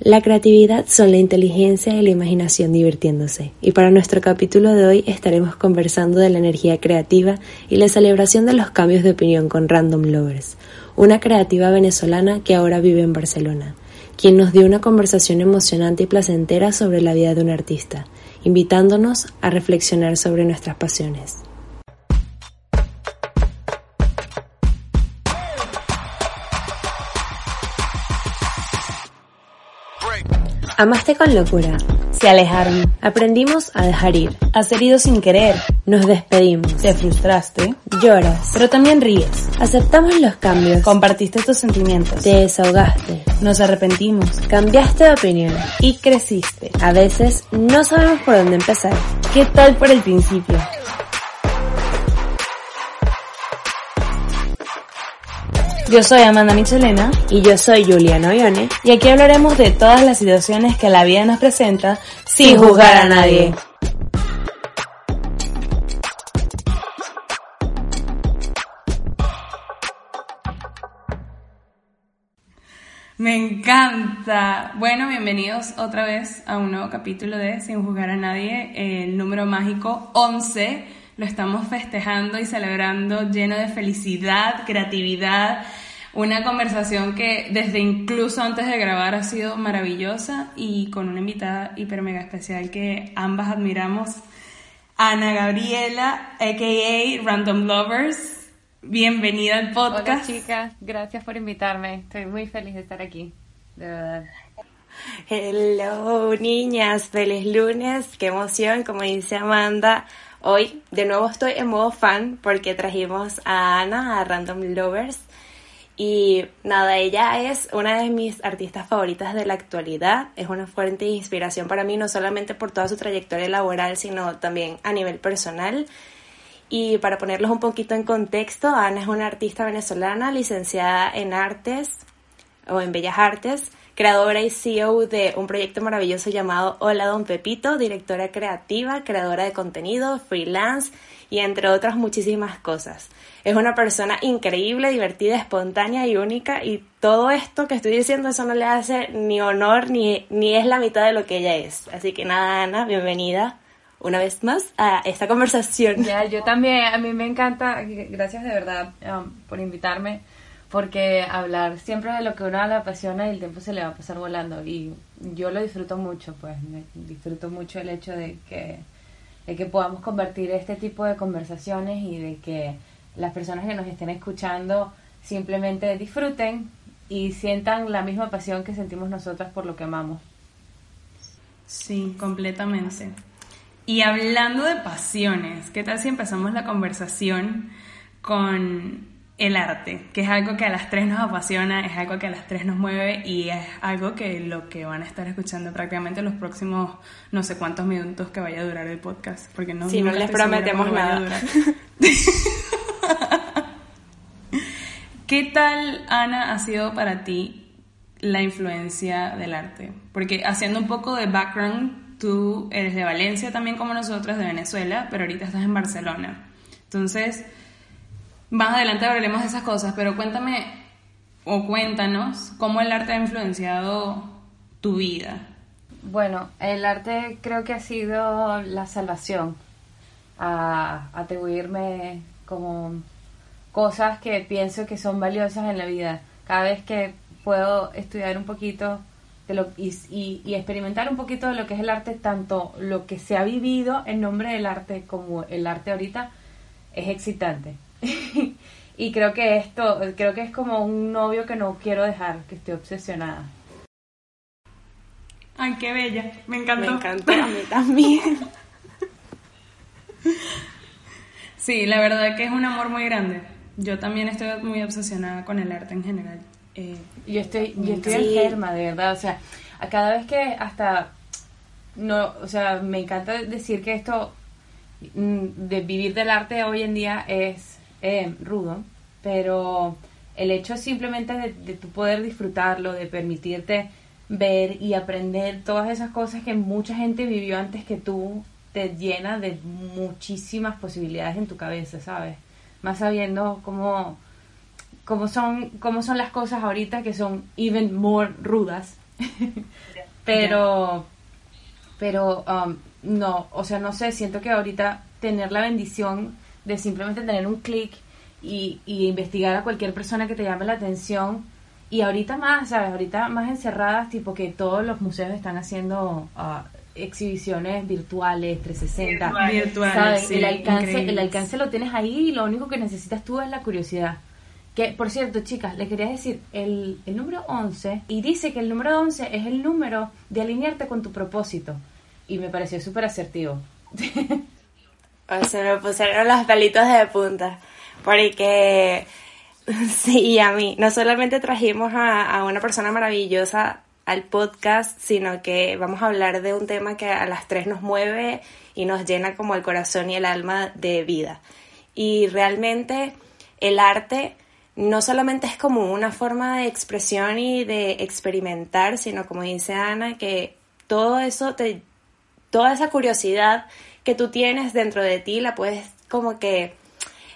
La creatividad son la inteligencia y la imaginación divirtiéndose. Y para nuestro capítulo de hoy estaremos conversando de la energía creativa y la celebración de los cambios de opinión con Random Lovers, una creativa venezolana que ahora vive en Barcelona, quien nos dio una conversación emocionante y placentera sobre la vida de un artista, invitándonos a reflexionar sobre nuestras pasiones. Amaste con locura. Se alejaron. Aprendimos a dejar ir. Has herido sin querer. Nos despedimos. Te frustraste. Lloras. Pero también ríes. Aceptamos los cambios. Compartiste tus sentimientos. Te desahogaste. Nos arrepentimos. Cambiaste de opinión. Y creciste. A veces no sabemos por dónde empezar. ¿Qué tal por el principio? Yo soy Amanda Michelena y yo soy Juliana Oione y aquí hablaremos de todas las situaciones que la vida nos presenta sin juzgar a nadie. Me encanta. Bueno, bienvenidos otra vez a un nuevo capítulo de Sin juzgar a nadie, el número mágico 11 lo estamos festejando y celebrando lleno de felicidad, creatividad, una conversación que desde incluso antes de grabar ha sido maravillosa y con una invitada hiper mega especial que ambas admiramos, Ana Gabriela, aka Random Lovers. Bienvenida al podcast. Hola chicas, gracias por invitarme. Estoy muy feliz de estar aquí, de verdad. Hello niñas, feliz lunes, qué emoción, como dice Amanda. Hoy de nuevo estoy en modo fan porque trajimos a Ana, a Random Lovers. Y nada, ella es una de mis artistas favoritas de la actualidad. Es una fuente de inspiración para mí, no solamente por toda su trayectoria laboral, sino también a nivel personal. Y para ponerlos un poquito en contexto, Ana es una artista venezolana licenciada en artes o en bellas artes creadora y CEO de un proyecto maravilloso llamado Hola Don Pepito, directora creativa, creadora de contenido, freelance y entre otras muchísimas cosas. Es una persona increíble, divertida, espontánea y única y todo esto que estoy diciendo eso no le hace ni honor ni, ni es la mitad de lo que ella es. Así que nada, Ana, bienvenida una vez más a esta conversación. Ya, yo también, a mí me encanta, gracias de verdad um, por invitarme porque hablar siempre de lo que uno le apasiona y el tiempo se le va a pasar volando y yo lo disfruto mucho, pues disfruto mucho el hecho de que, de que podamos convertir este tipo de conversaciones y de que las personas que nos estén escuchando simplemente disfruten y sientan la misma pasión que sentimos nosotras por lo que amamos. Sí, completamente. Y hablando de pasiones, ¿qué tal si empezamos la conversación con el arte, que es algo que a las tres nos apasiona, es algo que a las tres nos mueve y es algo que lo que van a estar escuchando prácticamente los próximos no sé cuántos minutos que vaya a durar el podcast, porque no, si no les prometemos nada. ¿Qué tal, Ana, ha sido para ti la influencia del arte? Porque haciendo un poco de background, tú eres de Valencia también como nosotros, de Venezuela, pero ahorita estás en Barcelona. Entonces, más adelante hablaremos de esas cosas, pero cuéntame o cuéntanos cómo el arte ha influenciado tu vida. Bueno, el arte creo que ha sido la salvación a atribuirme como cosas que pienso que son valiosas en la vida. Cada vez que puedo estudiar un poquito y, y, experimentar un poquito de lo que es el arte, tanto lo que se ha vivido en nombre del arte como el arte ahorita, es excitante. y creo que esto, creo que es como un novio que no quiero dejar, que estoy obsesionada. Ay, qué bella, me encantó. Me encantó, a mí también. sí, la verdad que es un amor muy grande. Yo también estoy muy obsesionada con el arte en general. Eh, yo estoy, yo estoy enferma, de verdad. O sea, a cada vez que hasta no, o sea, me encanta decir que esto mm, de vivir del arte hoy en día es eh, rudo, pero el hecho simplemente de, de tu poder disfrutarlo, de permitirte ver y aprender todas esas cosas que mucha gente vivió antes que tú, te llena de muchísimas posibilidades en tu cabeza, ¿sabes? Más sabiendo cómo, cómo, son, cómo son las cosas ahorita que son even more rudas pero, pero, um, no, o sea, no sé, siento que ahorita tener la bendición de simplemente tener un clic y, y investigar a cualquier persona que te llame la atención, y ahorita más, ¿sabes? Ahorita más encerradas, tipo que todos los museos están haciendo ah, exhibiciones virtuales, 360. Virtuales, ¿sabes? sí, el, alcance, el alcance lo tienes ahí y lo único que necesitas tú es la curiosidad. Que, por cierto, chicas, les quería decir, el, el número 11, y dice que el número 11 es el número de alinearte con tu propósito. Y me pareció súper asertivo. Se me pusieron los pelitos de punta. Porque sí, a mí. No solamente trajimos a, a una persona maravillosa al podcast, sino que vamos a hablar de un tema que a las tres nos mueve y nos llena como el corazón y el alma de vida. Y realmente el arte no solamente es como una forma de expresión y de experimentar, sino como dice Ana, que todo eso te toda esa curiosidad que tú tienes dentro de ti la puedes como que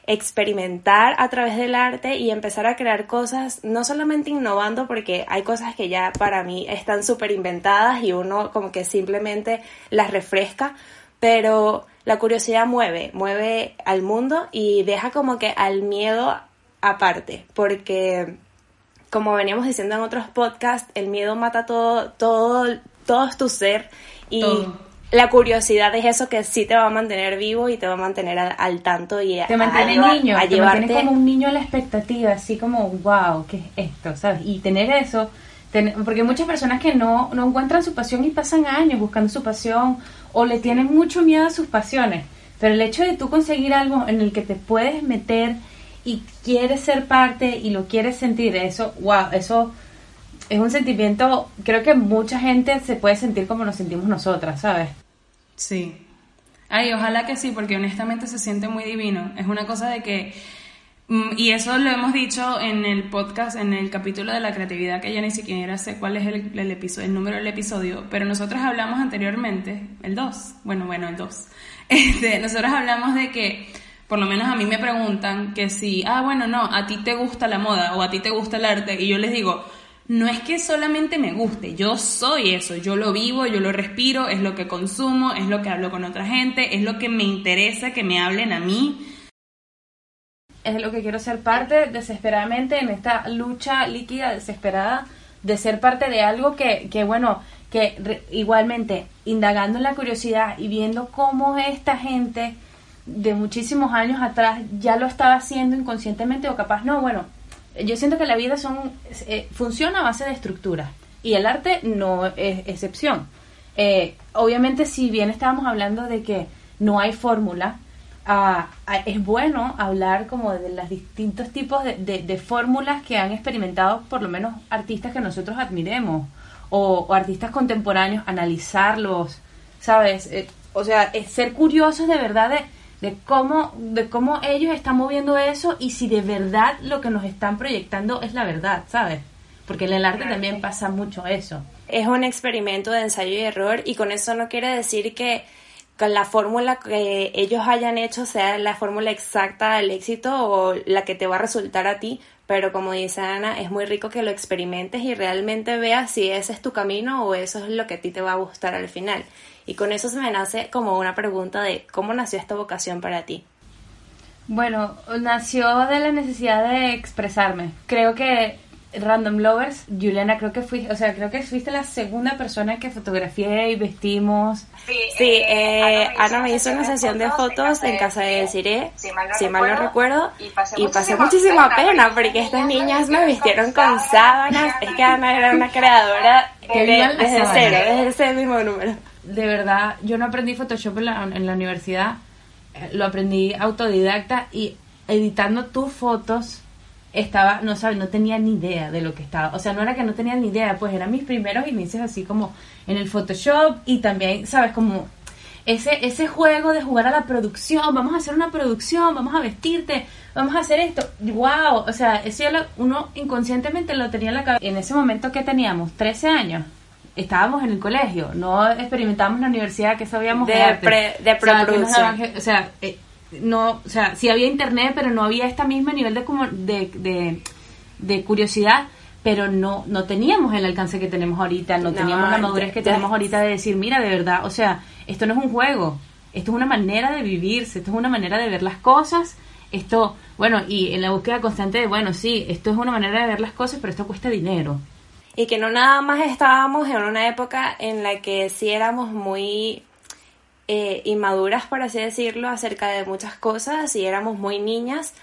experimentar a través del arte y empezar a crear cosas, no solamente innovando, porque hay cosas que ya para mí están súper inventadas y uno como que simplemente las refresca, pero la curiosidad mueve, mueve al mundo y deja como que al miedo aparte, porque como veníamos diciendo en otros podcasts, el miedo mata todo, todo, todo tu ser y. la curiosidad es eso que sí te va a mantener vivo y te va a mantener al, al tanto y a, Te mantiene a- niño, a te llevarte mantiene como un niño a la expectativa, así como, wow, ¿qué es esto? ¿Sabes? Y tener eso, ten- porque muchas personas que no, no encuentran su pasión y pasan años buscando su pasión o le tienen mucho miedo a sus pasiones, pero el hecho de tú conseguir algo en el que te puedes meter y quieres ser parte y lo quieres sentir, eso, wow, eso es un sentimiento, creo que mucha gente se puede sentir como nos sentimos nosotras, ¿sabes? Sí. Ay, ojalá que sí, porque honestamente se siente muy divino. Es una cosa de que, mm, y eso lo hemos dicho en el podcast, en el capítulo de la creatividad, que ya ni siquiera sé cuál es el, el episodio, el número del episodio, pero nosotros hablamos anteriormente, el 2, bueno, bueno, el 2. Este, nosotros hablamos de que, por lo menos a mí me preguntan que si, ah, bueno, no, a ti te gusta la moda o a ti te gusta el arte, y yo les digo, no es que solamente me guste, yo soy eso, yo lo vivo, yo lo respiro, es lo que consumo, es lo que hablo con otra gente, es lo que me interesa que me hablen a mí. es lo que quiero ser parte desesperadamente en esta lucha líquida desesperada de ser parte de algo que, que bueno, que re- igualmente indagando en la curiosidad y viendo cómo esta gente de muchísimos años atrás ya lo estaba haciendo inconscientemente o capaz no, bueno, yo siento que la vida son eh, funciona a base de estructuras y el arte no es excepción. Eh, obviamente si bien estábamos hablando de que no hay fórmula, ah, ah, es bueno hablar como de los distintos tipos de, de- de fórmulas que han experimentado por lo menos artistas que nosotros admiremos o, o artistas contemporáneos, analizarlos, ¿sabes? Eh, o sea, es ser curiosos de verdad de, de cómo de cómo ellos están moviendo eso y si de verdad lo que nos están proyectando es la verdad, ¿sabes? Porque en el arte también pasa mucho eso. es un experimento de ensayo y error y con eso no quiere decir que con la fórmula que ellos hayan hecho sea la fórmula exacta del éxito o la que te va a resultar a ti, pero como dice Ana, es muy rico que lo experimentes y realmente veas si ese es tu camino o eso es lo que a ti te va a gustar al final. Y con eso se me nace como una pregunta de cómo nació esta vocación para ti. Bueno, nació de la necesidad de expresarme. Creo que Random Lovers, Juliana, creo que fui, o sea, creo que fuiste la segunda persona que fotografié y vestimos. Sí, eh, Ana me hizo una sesión de fotos en casa de Desiree, si mal no recuerdo, y pasé muchísima pena porque estas niñas me vistieron con sábanas. Es que Ana era una creadora de- desde cero, desde ese mismo número. De verdad, yo no aprendí Photoshop en la, universidad, eh, lo aprendí autodidacta y editando tus fotos estaba, no sabes, no tenía ni idea de lo que estaba. O sea, no era que no tenía ni idea, pues eran mis primeros inicios así como en el Photoshop y también, sabes, como ese, ese juego de jugar a la producción, vamos a hacer una producción, vamos a vestirte, vamos a hacer esto. ¡Wow! O sea, eso lo- uno inconscientemente lo tenía en la cabeza. En ese momento que teníamos, 13 años, estábamos en el colegio, no experimentábamos en la universidad que sabíamos De arte. pre- de O sea, preproducción. O sea, eh, no, o sea, sí había internet, pero no había este mismo nivel de, como, de, de, de curiosidad. pero no, no teníamos el alcance que tenemos ahorita, no, No, teníamos la madurez que tenemos ahorita de decir, mira, de verdad, o sea, esto no es un juego, esto es una manera de vivirse, esto es una manera de ver las cosas, esto, bueno, y en la búsqueda constante de, bueno, sí, esto es una manera de ver las cosas, pero esto cuesta dinero. Y que no nada más estábamos en una época en la que sí éramos muy eh, inmaduras, por así decirlo, acerca de muchas cosas y éramos muy niñas,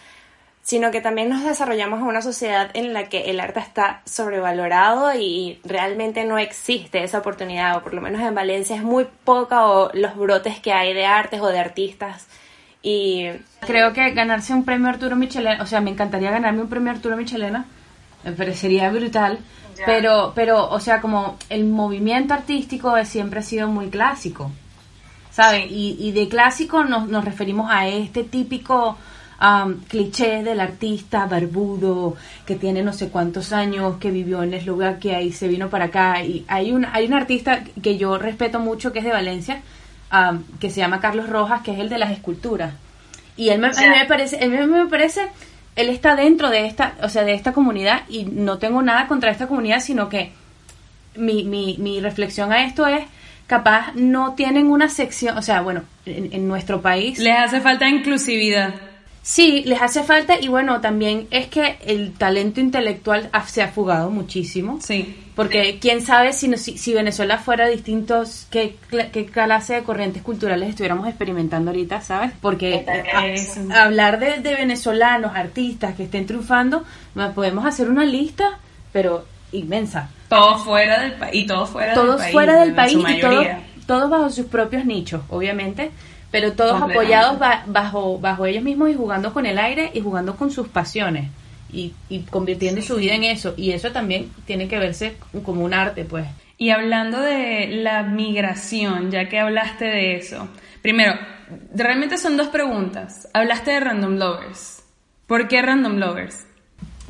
sino que también nos desarrollamos en una sociedad en la que el arte está sobrevalorado y realmente no existe esa oportunidad, o por lo menos en Valencia es muy poca o los brotes que hay de artes o de artistas. Y Creo que ganarse un premio Arturo Michelena, o sea, me encantaría ganarme un premio Arturo Michelena, me parecería brutal, pero, pero, o sea, como el movimiento artístico siempre ha sido muy clásico, ¿sabes? Y, y de clásico nos, nos referimos a este típico am, cliché del artista barbudo que tiene no sé cuántos años, que vivió en Eslovaquia y se vino para acá. Y hay un, hay un artista que yo respeto mucho que es de Valencia, am, que se llama Carlos Rojas, que es el de las esculturas. Y él me, a mí me parece, a mí me parece, él está dentro de esta, o sea, de esta comunidad y no tengo nada contra esta comunidad, sino que mi, mi, mi reflexión a esto es, capaz no tienen una sección, o sea, bueno, en, en nuestro país Les hace falta inclusividad. Sí les hace falta y bueno, también es que el talento intelectual ha- se ha fugado muchísimo. Sí. Porque quién sabe si, no- si, si Venezuela fuera distintos, qué, qué clase de corrientes culturales estuviéramos experimentando ahorita, ¿sabes? Porque hablar de, de venezolanos, artistas que estén triunfando, podemos hacer una lista, pero inmensa. Todos fuera del país. Y todos fuera Todos del país. fuera del país y todos, todos bajo sus propios nichos, obviamente, pero todos apoyados ba- bajo, bajo ellos mismos y jugando con el aire y jugando con sus pasiones y, y convirtiendo su vida en eso. Y eso también tiene que verse como un arte, pues. Y hablando de la migración, ya que hablaste de eso, primero, realmente son dos preguntas. Hablaste de Random Lovers. ¿Por qué Random Lovers?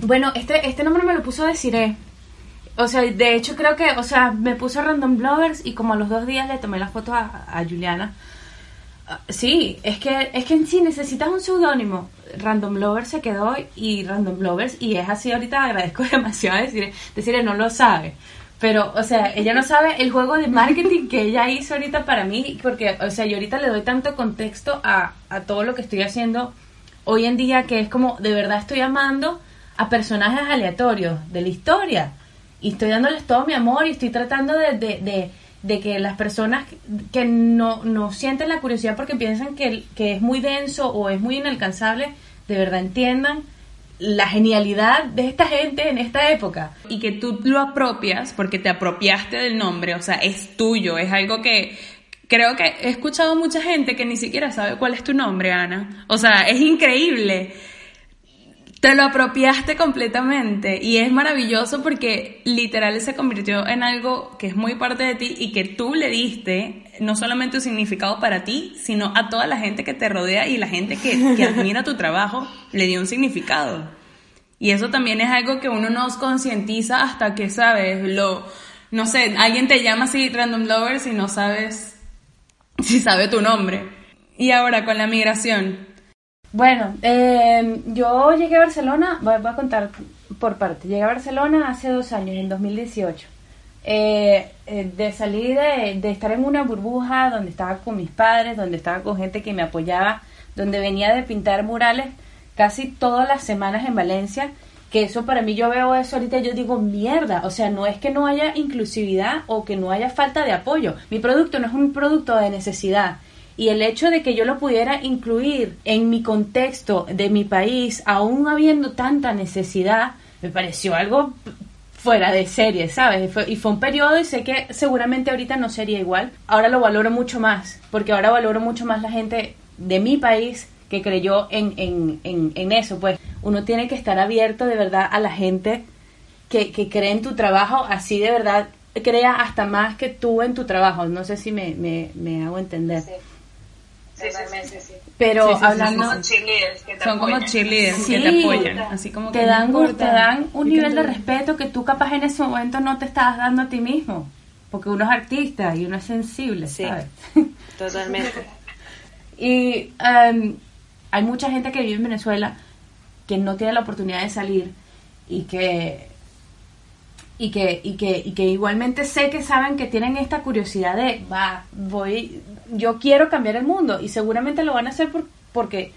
Bueno, este, este nombre me lo puso Desiree. O sea, de hecho creo que, o sea, me puso Random Blowers y como a los dos días le tomé la foto a, a Juliana. Sí, es que, es que en sí necesitas un seudónimo. Random Lovers se quedó y Random Lovers y es así ahorita agradezco demasiado a Desiree. Desiree no lo sabe. Pero, o sea, ella no sabe el juego de marketing que ella hizo ahorita para mí, porque, o sea, yo ahorita le doy tanto contexto a, a todo lo que estoy haciendo hoy en día que es como, de verdad estoy amando a personajes aleatorios de la historia y estoy dándoles todo mi amor y estoy tratando de, de que las personas que no, no sienten la curiosidad porque piensan que, que es muy denso o es muy inalcanzable, de verdad entiendan la genialidad de esta gente en esta época. Y que tú lo apropias porque te apropiaste del nombre, o sea, es tuyo, es algo que creo que he escuchado mucha gente que ni siquiera sabe cuál es tu nombre, Ana. O sea, es increíble. Te lo apropiaste completamente y es maravilloso porque literal se convirtió en algo que es muy parte de ti y que tú le diste no solamente un significado para ti, sino a toda la gente que te rodea y la gente que, que admira tu trabajo le dio un significado. Y eso también es algo que uno no concientiza hasta que sabes, lo, no sé, alguien te llama así random lovers y no sabes si sabe tu nombre. Y ahora con la migración, Bueno, eh, yo llegué a Barcelona, voy, a contar por parte. Llegué a Barcelona hace dos años, en 2018. Eh, eh, de salir de, de estar en una burbuja donde estaba con mis padres, donde estaba con gente que me apoyaba, donde venía de pintar murales casi todas las semanas en Valencia, que eso para mí yo veo eso ahorita yo digo mierda, o sea, no es que no haya inclusividad o que no haya falta de apoyo. Mi producto no es un producto de necesidad. Y el hecho de que yo lo pudiera incluir en mi contexto de mi país, aún habiendo tanta necesidad, me pareció algo fuera de serie, ¿sabes? Y fue, un periodo y sé que seguramente ahorita no sería igual. Ahora lo valoro mucho más, porque ahora valoro mucho más la gente de mi país que creyó en, en, en, en eso. Pues uno tiene que estar abierto de verdad a la gente que, que cree en tu trabajo, así de verdad crea hasta más que tú en tu trabajo. No sé si me, me, me hago entender. Sí, sí, sí, sí, sí. Pero Sí, sí, sí, hablando... Como cheerleaders que te son como apoyan. cheerleaders Sí, que te apoyan, así como que te dan, te dan un nivel de respeto que tú capaz en ese momento no te estabas dando a ti mismo. Porque uno es artista y uno es sensible, Sí. ¿sabes? Totalmente. Y em, hay mucha gente que vive en Venezuela que no tiene la oportunidad de salir y que y que, y que, y que igualmente sé que saben que tienen esta curiosidad de, va, voy, yo quiero cambiar el mundo y seguramente lo van a hacer por, porque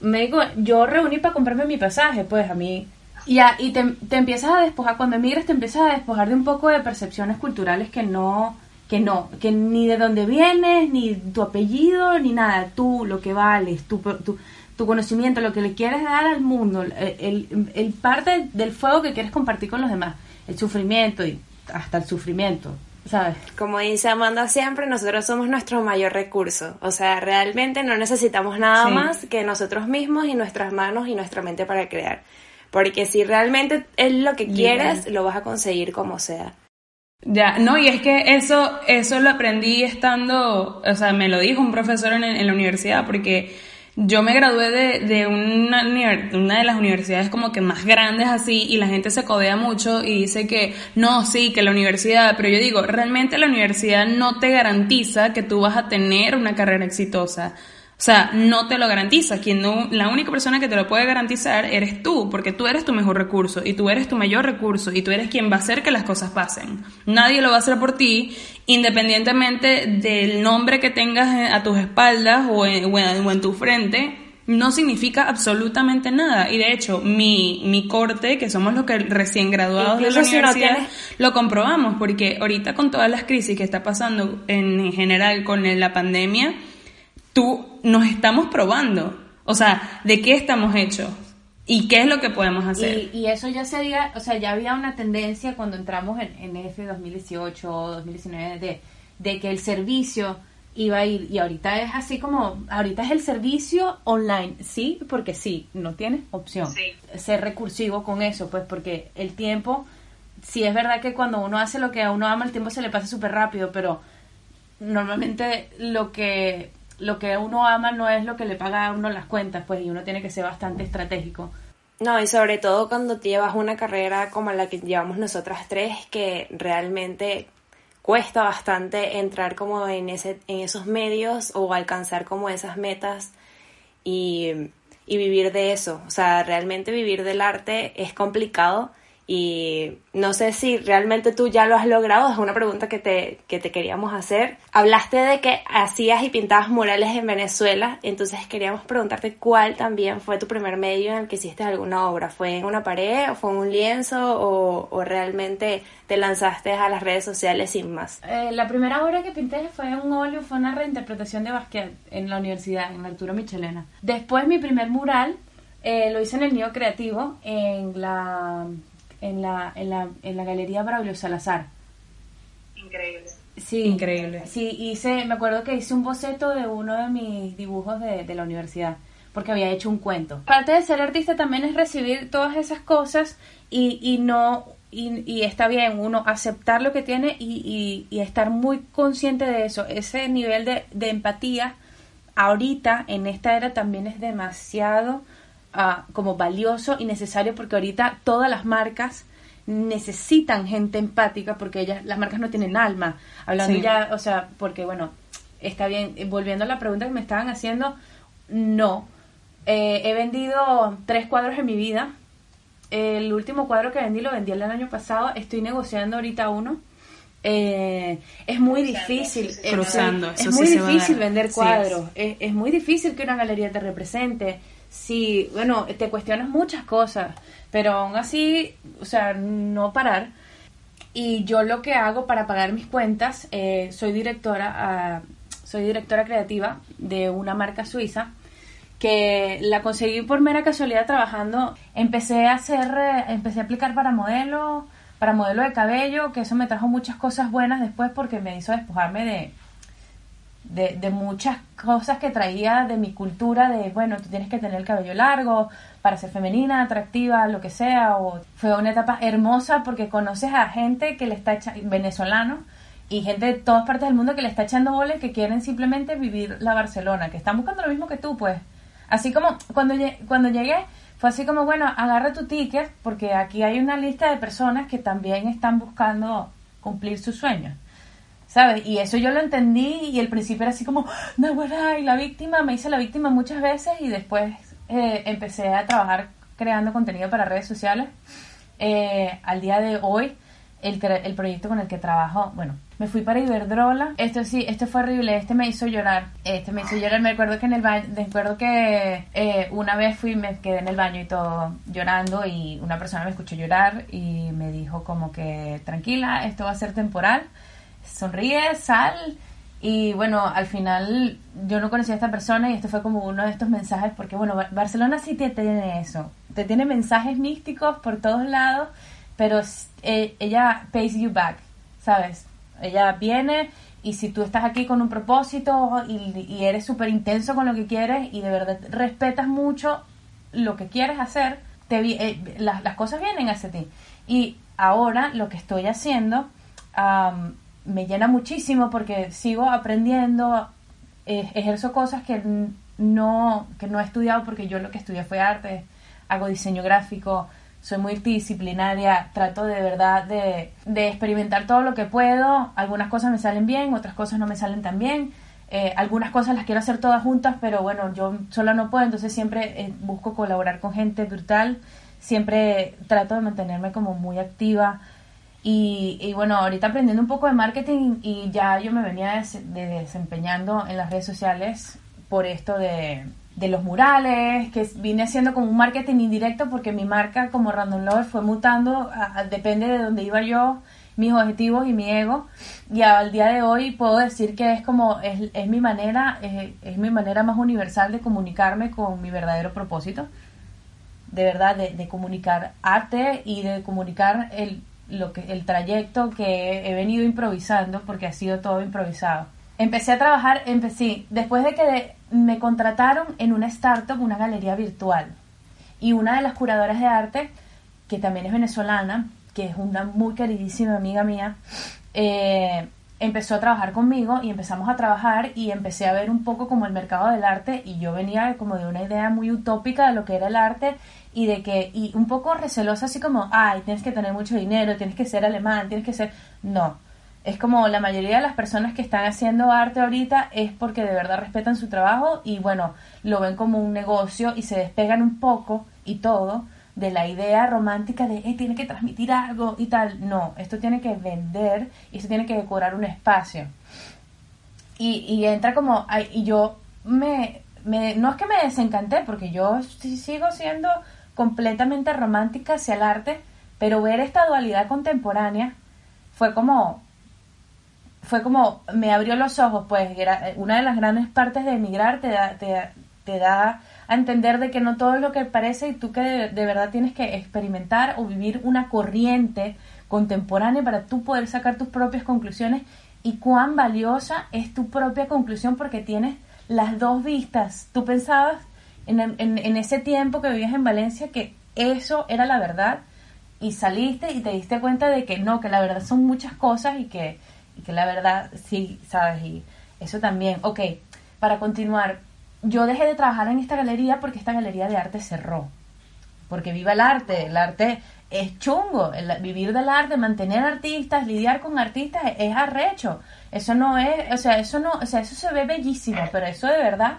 me digo, yo reuní para comprarme mi pasaje, pues a mí, y, a- y te, te empiezas a despojar, cuando emigras te empiezas a despojar de un poco de percepciones culturales que no, que no, que ni de dónde vienes, ni tu apellido, ni nada, tú, lo que vales, tu, tu, tu conocimiento, lo que le quieres dar al mundo, el, el parte del fuego que quieres compartir con los demás, el sufrimiento y hasta el sufrimiento, ¿sabes? Como dice Amanda siempre, nosotros somos nuestro mayor recurso. O sea, realmente no necesitamos nada Sí. más que nosotros mismos y nuestras manos y nuestra mente para crear. Porque si realmente es lo que quieres, lo vas a conseguir como sea. Ya, no, y es que eso, eso lo aprendí estando, o sea, me lo dijo un profesor en, en la universidad, porque yo me gradué de, de una, una de las universidades como que más grandes así, y la gente se codea mucho y dice que no, sí, que la universidad, pero yo digo, realmente la universidad no te garantiza que tú vas a tener una carrera exitosa. O sea, no te lo garantiza. Quien no, la única persona que te lo puede garantizar eres tú, porque tú eres tu mejor recurso y tú eres tu mayor recurso y tú eres quien va a hacer que las cosas pasen. Nadie lo va a hacer por ti, independientemente del nombre que tengas a tus espaldas o en, o en- o en tu frente. No significa absolutamente nada. Y de hecho, mi, mi corte, que somos los que recién graduados de la si no universidad, tienes- lo comprobamos, porque ahorita con todas las crisis que está pasando en general con la pandemia, tú nos estamos probando. O sea, ¿de qué estamos hechos? ¿Y qué es lo que podemos hacer? Y, y eso ya se diga, o sea, ya había una tendencia cuando entramos en, en ese 2018 o 2019 de, de que el servicio iba a ir, y ahorita es así como, ahorita es el servicio online, sí, porque sí, no tienes opción. Sí. Ser recursivo con eso, pues porque el tiempo, sí es verdad que cuando uno hace lo que a uno ama, el tiempo se le pasa súper rápido, pero normalmente lo que lo que uno ama no es lo que le paga a uno las cuentas, pues, y uno tiene que ser bastante estratégico. No, y sobre todo cuando llevas una carrera como la que llevamos nosotras tres, que realmente cuesta bastante entrar como en, ese, en esos medios o alcanzar como esas metas y, y vivir de eso. O sea, realmente vivir del arte es complicado y no sé si realmente tú ya lo has logrado, es una pregunta que te, que te queríamos hacer. Hablaste de que hacías y pintabas murales en Venezuela, entonces queríamos preguntarte cuál también fue tu primer medio en el que hiciste alguna obra. ¿Fue en una pared o fue en un lienzo o, realmente te lanzaste a las redes sociales sin más? Eh, la primera obra que pinté fue un óleo, fue una reinterpretación de Basquiat en la universidad, en Arturo Michelena. Después mi primer mural eh, lo hice en el Nido Creativo, en la, en la, en la, en la Galería Braulio Salazar. Increíble. Sí, Increíble. Sí, hice, me acuerdo que hice un boceto de uno de mis dibujos de, de la universidad, porque había hecho un cuento. Parte de ser artista también es recibir todas esas cosas y, y no, y, y está bien uno aceptar lo que tiene y, y- y estar muy consciente de eso. Ese nivel de, de empatía ahorita, en esta era, también es demasiado ah, como valioso y necesario porque ahorita todas las marcas necesitan gente empática porque ellas las marcas no tienen alma. Hablando Sí. ya o sea porque bueno está bien eh, volviendo a la pregunta que me estaban haciendo no. Eh, he vendido tres cuadros en mi vida. El último cuadro que vendí lo vendí el año pasado. Estoy negociando ahorita uno. Eh, es muy Cruzando, difícil. sí, sí, sí. es- Cruzando, es muy difícil vender Sí, cuadros. Es, es muy difícil que una galería te represente. Sí, bueno, te cuestionas muchas cosas, pero aún así, o sea, no parar. Y yo lo que hago para pagar mis cuentas, eh, soy directora, ah, soy directora creativa de una marca suiza que la conseguí por mera casualidad trabajando. Empecé a hacer, eh, empecé a aplicar para modelo, para modelo de cabello, que eso me trajo muchas cosas buenas después porque me hizo despojarme de, de, muchas cosas que traía de mi cultura, de, bueno, tú tienes que tener el cabello largo para ser femenina, atractiva, lo que sea. O fue una etapa hermosa porque conoces a gente que le está echando, venezolano y gente de todas partes del mundo que le está echando boles que quieren simplemente vivir la Barcelona, que están buscando lo mismo que tú, pues. Así como cuando, cuando llegué, fue así como, bueno, agarra tu ticket porque aquí hay una lista de personas que también están buscando cumplir sus sueños. ¿Sabes? Y eso yo lo entendí y el principio era así como, no, bueno, y la víctima, me hice la víctima muchas veces y después eh, empecé a trabajar creando contenido para redes sociales. Eh, al día de hoy el, el proyecto con el que trabajo, bueno, me fui para Iberdrola. Esto sí, esto fue horrible. Este me hizo llorar. Este me hizo llorar. Me acuerdo que en el baño, me acuerdo que eh, una vez fui, me quedé en el baño y todo llorando y una persona me escuchó llorar y me dijo como que tranquila, esto va a ser temporal. Sonríe, sal. Y bueno, al final yo no conocía a esta persona y este fue como uno de estos mensajes porque bueno, Bar- Barcelona sí te tiene eso. Te tiene mensajes místicos por todos lados, pero eh, ella pays you back, ¿sabes? Ella viene y si tú estás aquí con un propósito y, y eres súper intenso con lo que quieres y de verdad respetas mucho lo que quieres hacer, te, eh, las, las cosas vienen hacia ti. Y ahora lo que estoy haciendo me llena muchísimo porque sigo aprendiendo, eh, ejerzo cosas que no, que no he estudiado porque yo lo que estudié fue arte, hago diseño gráfico, soy multidisciplinaria, trato de verdad de, de experimentar todo lo que puedo, algunas cosas me salen bien, otras cosas no me salen tan bien, eh, algunas cosas las quiero hacer todas juntas, pero bueno, yo sola no puedo, entonces siempre eh, busco colaborar con gente brutal, siempre trato de mantenerme como muy activa. Y, y bueno, ahorita aprendiendo un poco de marketing y ya yo me venía des- de- desempeñando en las redes sociales por esto de, de los murales, que vine haciendo como un marketing indirecto porque mi marca como Random Lover fue mutando, depende de dónde iba yo, mis objetivos y mi ego. Y al día de hoy puedo decir que es como, es, es mi manera, es, es mi manera más universal de comunicarme con mi verdadero propósito de verdad de, de comunicar arte y de comunicar el, lo que, el trayecto que he venido improvisando porque ha sido todo improvisado. Empecé a trabajar, empecé, después de que me contrataron en una startup, una galería virtual. Y una de las curadoras de arte, que también es venezolana, que es una muy queridísima amiga mía, eh, empezó a trabajar conmigo y empezamos a trabajar y empecé a ver un poco como el mercado del arte y yo venía como de una idea muy utópica de lo que era el arte y de que, y un poco recelosa así como, ay, tienes que tener mucho dinero, tienes que ser alemán, tienes que ser... No, es como la mayoría de las personas que están haciendo arte ahorita es porque de verdad respetan su trabajo y bueno, lo ven como un negocio y se despegan un poco y todo de la idea romántica de, eh, tiene que transmitir algo y tal. No, esto tiene que vender y esto tiene que decorar un espacio. Y, y entra como, y yo me, me, no es que me desencanté, porque yo sigo siendo completamente romántica hacia el arte, pero ver esta dualidad contemporánea fue como, fue como, me abrió los ojos, pues una de las grandes partes de emigrar te, da- te da a entender de que no todo es lo que parece y tú que de, verdad tienes que experimentar o vivir una corriente contemporánea para tú poder sacar tus propias conclusiones y cuán valiosa es tu propia conclusión porque tienes las dos vistas. Tú pensabas en, en ese tiempo que vivías en Valencia que eso era la verdad y saliste y te diste cuenta de que no, que la verdad son muchas cosas y que, y que la verdad sí, sabes, y eso también. Ok, para continuar, yo dejé de trabajar en esta galería porque esta galería de arte cerró. Porque viva el arte, el arte es chungo, vivir del arte, mantener artistas, lidiar con artistas es arrecho. Eso no es, o sea, eso no, o sea, eso se ve bellísimo, pero eso de verdad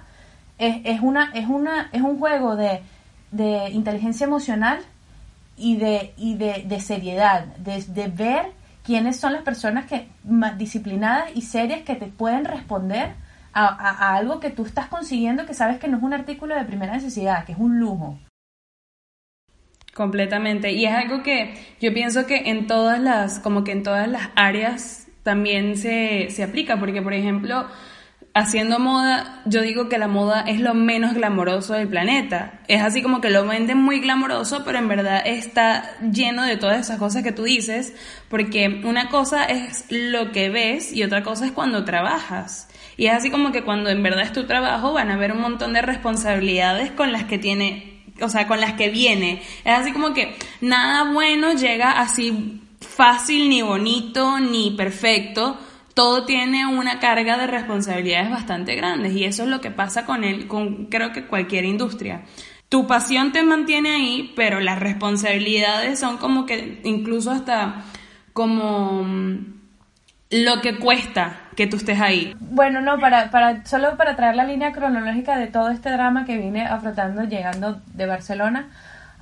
es, es una, es una, es un juego de, de inteligencia emocional y de, y de, de seriedad, de, de ver quiénes son las personas que más disciplinadas y serias que te pueden responder a, algo que tú estás consiguiendo que sabes que no es un artículo de primera necesidad, que es un lujo. Completamente. Y es algo que yo pienso que en todas las, como que en todas las áreas también se, se aplica, porque por ejemplo, haciendo moda, yo digo que la moda es lo menos glamoroso del planeta. Es así como que lo venden muy glamoroso, pero en verdad está lleno de todas esas cosas que tú dices, porque una cosa es lo que ves y otra cosa es cuando trabajas. Y es así como que cuando en verdad es tu trabajo van a haber un montón de responsabilidades con las que tiene o sea, con las que viene. Es así como que nada bueno llega así fácil, ni bonito, ni perfecto. Todo tiene una carga de responsabilidades bastante grandes y eso es lo que pasa con el, con creo que cualquier industria. Tu pasión te mantiene ahí, pero las responsabilidades son como que incluso hasta como mm, lo que cuesta que tú estés ahí. Bueno, no, para, para, solo para traer la línea cronológica de todo este drama que vine afrontando llegando de Barcelona,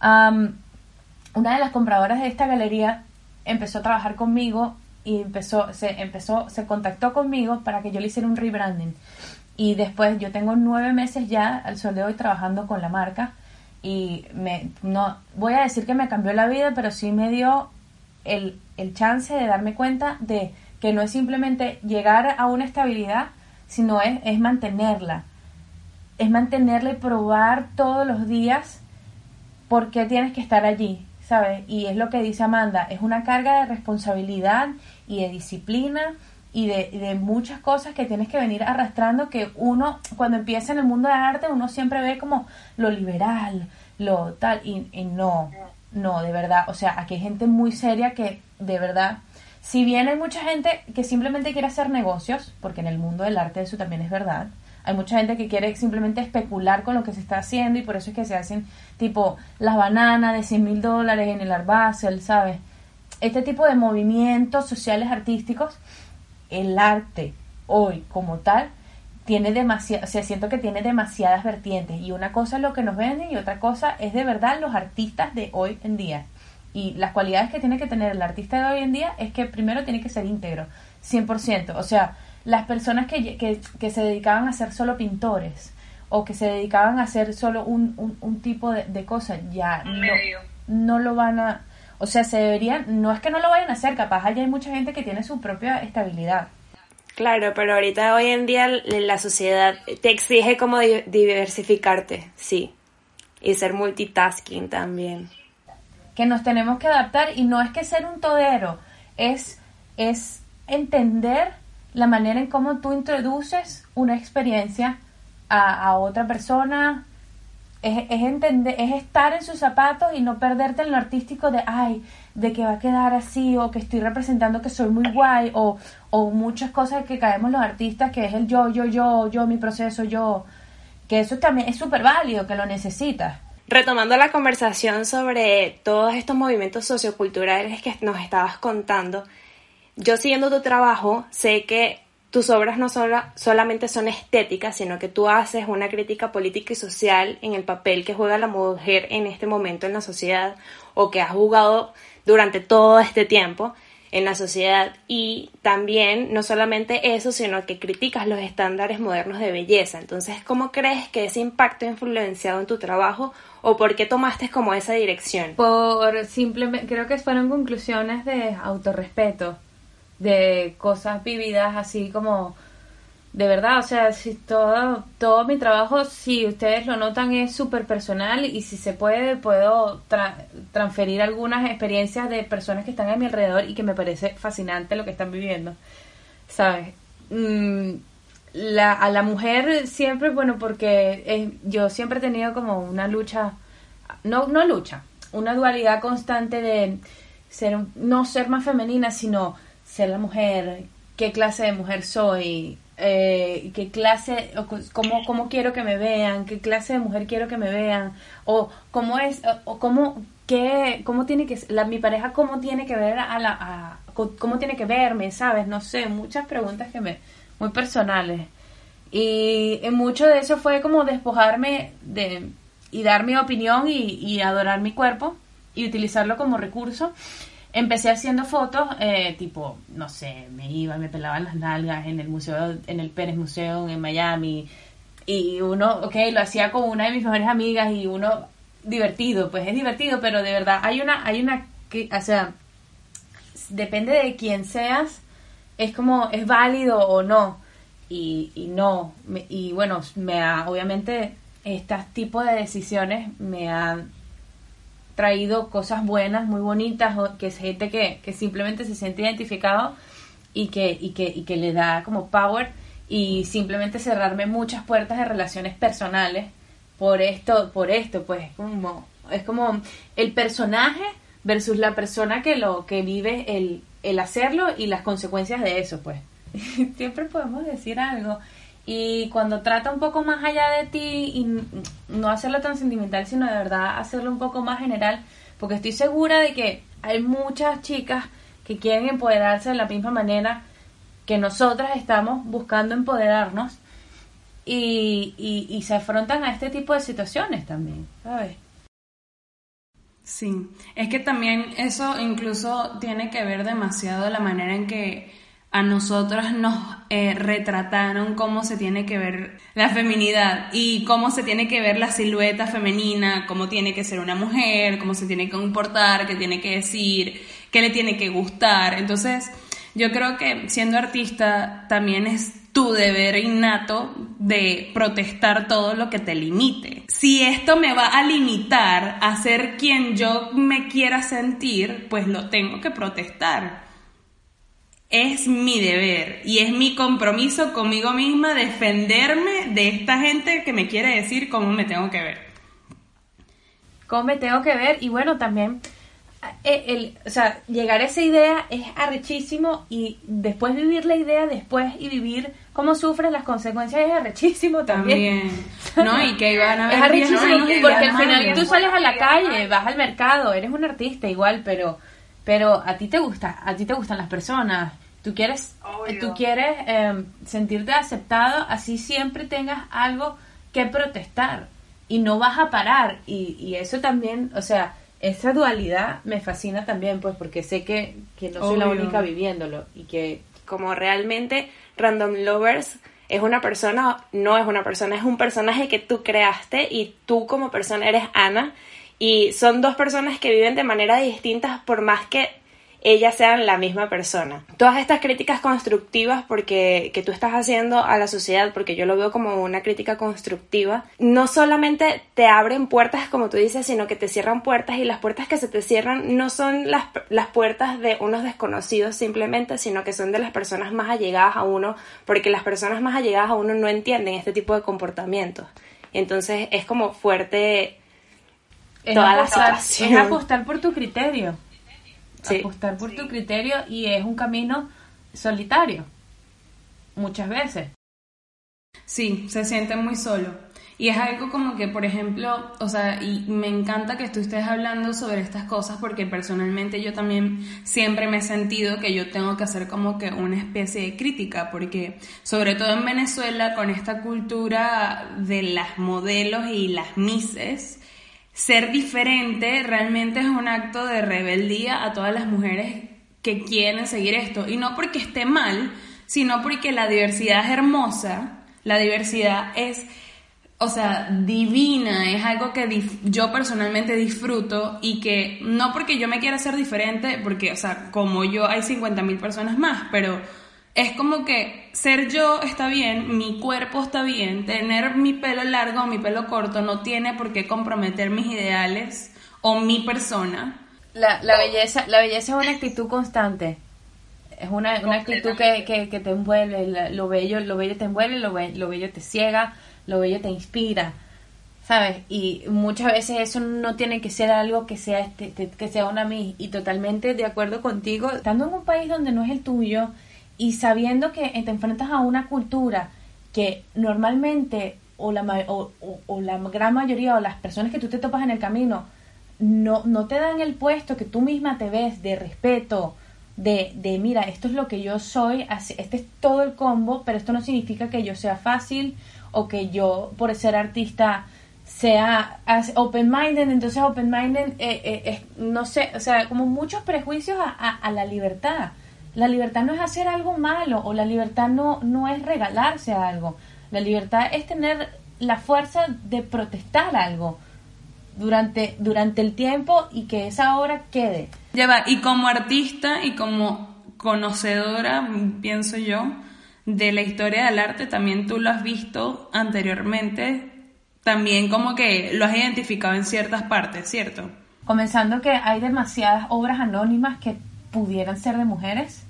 una de las compradoras de esta galería empezó a trabajar conmigo y empezó, se empezó, se contactó conmigo para que yo le hiciera un rebranding. Y después yo tengo nueve meses ya al sol de hoy trabajando con la marca y me, no, voy a decir que me cambió la vida, pero sí me dio el, el chance de darme cuenta de que no es simplemente llegar a una estabilidad, sino es, es mantenerla. Es mantenerla y probar todos los días por qué tienes que estar allí, ¿sabes? Y es lo que dice Amanda, es una carga de responsabilidad y de disciplina y de, de, muchas cosas que tienes que venir arrastrando que uno, cuando empieza en el mundo del arte, uno siempre ve como lo liberal, lo tal, y, y no, no, de verdad, o sea, aquí hay gente muy seria que de verdad, si bien hay mucha gente que simplemente quiere hacer negocios, porque en el mundo del arte eso también es verdad, hay mucha gente que quiere simplemente especular con lo que se está haciendo y por eso es que se hacen tipo las bananas de 100 mil dólares en el Art Basel, ¿sabes? Este tipo de movimientos sociales artísticos el arte hoy como tal tiene demasiado, o siento que tiene demasiadas vertientes y una cosa es lo que nos venden y otra cosa es de verdad los artistas de hoy en día. Y las cualidades que tiene que tener el artista de hoy en día es que primero tiene que ser íntegro, 100%. O sea, las personas que, que, que se dedicaban a ser solo pintores o que se dedicaban a hacer solo un, un, un tipo de, de cosas, ya no, no lo van a o sea, se deberían, no es que no lo vayan a hacer, capaz allá hay mucha gente que tiene su propia estabilidad. Claro, pero ahorita hoy en día la sociedad te exige como diversificarte, sí, y ser multitasking también. Que nos tenemos que adaptar y no es que ser un todero, es, es entender la manera en cómo tú introduces una experiencia a, otra persona, es, es, entender, es estar en sus zapatos y no perderte en lo artístico de, ay, de que va a quedar así, o que estoy representando que soy muy guay, o, o muchas cosas que caemos los artistas, que es el yo, yo, yo, yo, mi proceso, yo, que eso también es súper válido, que lo necesitas. Retomando la conversación sobre todos estos movimientos socioculturales que nos estabas contando, yo siguiendo tu trabajo sé que tus obras no solo, solamente son estéticas, sino que tú haces una crítica política y social en el papel que juega la mujer en este momento en la sociedad o que ha jugado durante todo este tiempo en la sociedad y también no solamente eso, sino que criticas los estándares modernos de belleza. Entonces, ¿cómo crees que ese impacto ha influenciado en tu trabajo o por qué tomaste como esa dirección? Por simplemente, creo que fueron conclusiones de autorrespeto de cosas vividas así como de verdad, o sea, si todo, todo mi trabajo, si ustedes lo notan, es súper personal y si se puede, puedo transferir algunas experiencias de personas que están a mi alrededor y que me parece fascinante lo que están viviendo, ¿sabes? Mm, la, a la mujer siempre, bueno, porque yo siempre he tenido como una lucha, no, no lucha, una dualidad constante de ser, no ser más femenina, sino ser la mujer, qué clase de mujer soy, eh, qué clase, o cómo, cómo quiero que me vean, qué clase de mujer quiero que me vean, o cómo es, o, cómo, qué, cómo tiene que, la, mi pareja cómo tiene que ver a la, cómo tiene que verme, sabes, no sé, muchas preguntas que me, muy personales. Y, y mucho de eso fue como despojarme de, y dar mi opinión y, y adorar mi cuerpo y utilizarlo como recurso empecé haciendo fotos, eh, tipo, no sé, me iba, me pelaban las nalgas en el museo, en el Pérez Museo en Miami, y uno, ok, lo hacía con una de mis mejores amigas y uno divertido, pues es divertido, pero de verdad hay una, hay una, que, o sea, depende de quién seas, es como, es válido o no, y, y no, y bueno, me ha, obviamente, este tipo de decisiones me han traído cosas buenas, muy bonitas, que es gente que, que simplemente se siente identificado y que, y, que, y que le da como power y simplemente cerrarme muchas puertas de relaciones personales por esto, por esto, pues como, es como el personaje versus la persona que lo, que vive el, el hacerlo y las consecuencias de eso, pues. Siempre podemos decir algo y cuando trata un poco más allá de ti y no hacerlo tan sentimental, sino de verdad hacerlo un poco más general, porque estoy segura de que hay muchas chicas que quieren empoderarse de la misma manera que nosotras estamos buscando empoderarnos y, y, se afrontan a este tipo de situaciones también, ¿sabes? Sí, es que también eso incluso tiene que ver demasiado la manera en que a nosotras nos eh, retrataron cómo se tiene que ver la feminidad y cómo se tiene que ver la silueta femenina, cómo tiene que ser una mujer, cómo se tiene que comportar, qué tiene que decir, qué le tiene que gustar. Entonces, yo creo que siendo artista también es tu deber innato de protestar todo lo que te limite. Si esto me va a limitar a ser quien yo me quiera sentir, pues lo tengo que protestar. Es mi deber y es mi compromiso conmigo misma defenderme de esta gente que me quiere decir cómo me tengo que ver. ¿Cómo me tengo que ver? Y bueno, también eh, el, o sea, llegar a esa idea es arrechísimo y después vivir la idea después y vivir cómo sufres las consecuencias es arrechísimo también. No, y que iban a Es arrechísimo porque al final tú sales a la calle, vas al mercado, eres un artista igual, pero pero a ti te gusta, a ti te gustan las personas. Tú quieres tú quieres em, sentirte aceptado, así siempre tengas algo que protestar y no vas a parar. Y, y eso también, o sea, esa dualidad me fascina también, pues porque sé que, que no soy la única viviéndolo y que... Como realmente Random Lovers es una persona, no es una persona, es un personaje que tú creaste y tú como persona eres Ana y son dos personas que viven de manera distintas por más que ellas sean la misma persona. Todas estas críticas constructivas porque que tú estás haciendo a la sociedad, porque yo lo veo como una crítica constructiva, no solamente te abren puertas como tú dices, sino que te cierran puertas y las puertas que se te cierran no son las, las puertas de unos desconocidos simplemente, sino que son de las personas más allegadas a uno, porque las personas más allegadas a uno no entienden este tipo de comportamientos. Entonces es como fuerte toda la situación. Es apostar por tu criterio apostar por tu criterio y es un camino solitario, muchas veces. Sí, se siente muy solo. Y es algo como que, por ejemplo, o sea, y me encanta que tú estés hablando sobre estas cosas porque personalmente yo también siempre me he sentido que yo tengo que hacer como que una especie de crítica, porque sobre todo en Venezuela, con esta cultura de las modelos y las mises, ser diferente realmente es un acto de rebeldía a todas las mujeres que quieren seguir esto. Y no porque esté mal, sino porque la diversidad es hermosa, la diversidad es, o sea, divina, es algo que yo personalmente disfruto y que no porque yo me quiera ser diferente, porque, o sea, como yo hay 50.000 personas más, pero es como que ser yo está bien, mi cuerpo está bien, tener mi pelo largo o mi pelo corto no tiene por qué comprometer mis ideales o mi persona. La, la belleza, la belleza es una actitud constante. Es una, una actitud que, que, te envuelve, lo bello, lo bello te envuelve, lo, lo bello te ciega, lo bello te inspira. ¿sabes? Y muchas veces eso no tiene que ser algo que sea este, que sea una mí y totalmente de acuerdo contigo, estando en un país donde no es el tuyo, y sabiendo que te enfrentas a una cultura que normalmente o la, o, o, la gran mayoría o las personas que tú te topas en el camino no, no te dan el puesto que tú misma te ves de respeto, de, de mira, esto es lo que yo soy, este es todo el combo, pero esto no significa que yo sea fácil o que yo por ser artista sea open-minded, entonces open-minded, eh, eh, no sé, o sea, como muchos prejuicios a, a la libertad. La libertad no es hacer algo malo o la libertad no, no es regalarse algo. La libertad es tener la fuerza de protestar algo durante, durante el tiempo y que esa obra quede. Lleva, y como artista y como conocedora, pienso yo, de la historia del arte, también tú lo has visto anteriormente, también como que lo has identificado en ciertas partes, ¿cierto? Comenzando que hay demasiadas obras anónimas que pudieran ser de mujeres